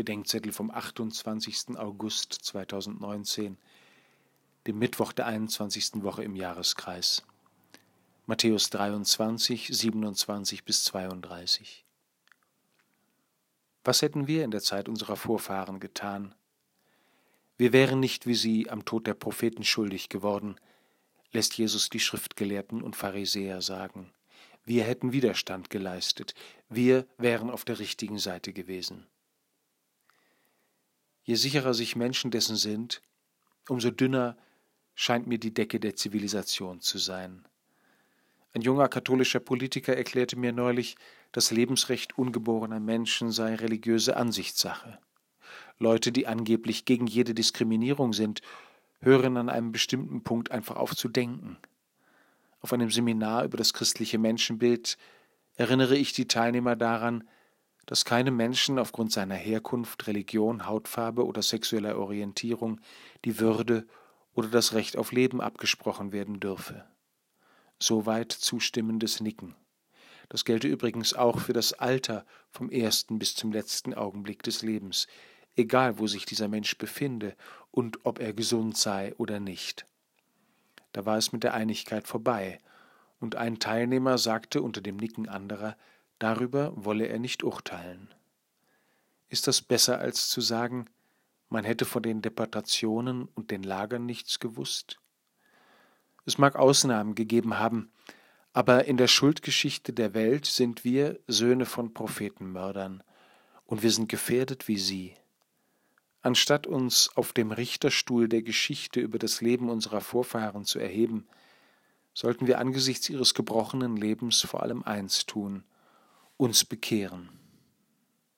Bedenkzettel vom 28. August 2019, dem Mittwoch der 21. Woche im Jahreskreis. Matthäus 23, 27 bis 32. Was hätten wir in der Zeit unserer Vorfahren getan? Wir wären nicht wie sie am Tod der Propheten schuldig geworden, lässt Jesus die Schriftgelehrten und Pharisäer sagen. Wir hätten Widerstand geleistet, wir wären auf der richtigen Seite gewesen. Je sicherer sich Menschen dessen sind, umso dünner scheint mir die Decke der Zivilisation zu sein. Ein junger katholischer Politiker erklärte mir neulich, das Lebensrecht ungeborener Menschen sei religiöse Ansichtssache. Leute, die angeblich gegen jede Diskriminierung sind, hören an einem bestimmten Punkt einfach auf zu denken. Auf einem Seminar über das christliche Menschenbild erinnere ich die Teilnehmer daran, dass keinem Menschen aufgrund seiner Herkunft, Religion, Hautfarbe oder sexueller Orientierung die Würde oder das Recht auf Leben abgesprochen werden dürfe. Soweit zustimmendes Nicken. Das gelte übrigens auch für das Alter vom ersten bis zum letzten Augenblick des Lebens, egal wo sich dieser Mensch befinde und ob er gesund sei oder nicht. Da war es mit der Einigkeit vorbei, und ein Teilnehmer sagte unter dem Nicken anderer, Darüber wolle er nicht urteilen. Ist das besser als zu sagen, man hätte von den Deportationen und den Lagern nichts gewusst? Es mag Ausnahmen gegeben haben, aber in der Schuldgeschichte der Welt sind wir Söhne von Prophetenmördern, und wir sind gefährdet wie sie. Anstatt uns auf dem Richterstuhl der Geschichte über das Leben unserer Vorfahren zu erheben, sollten wir angesichts ihres gebrochenen Lebens vor allem eins tun, uns bekehren.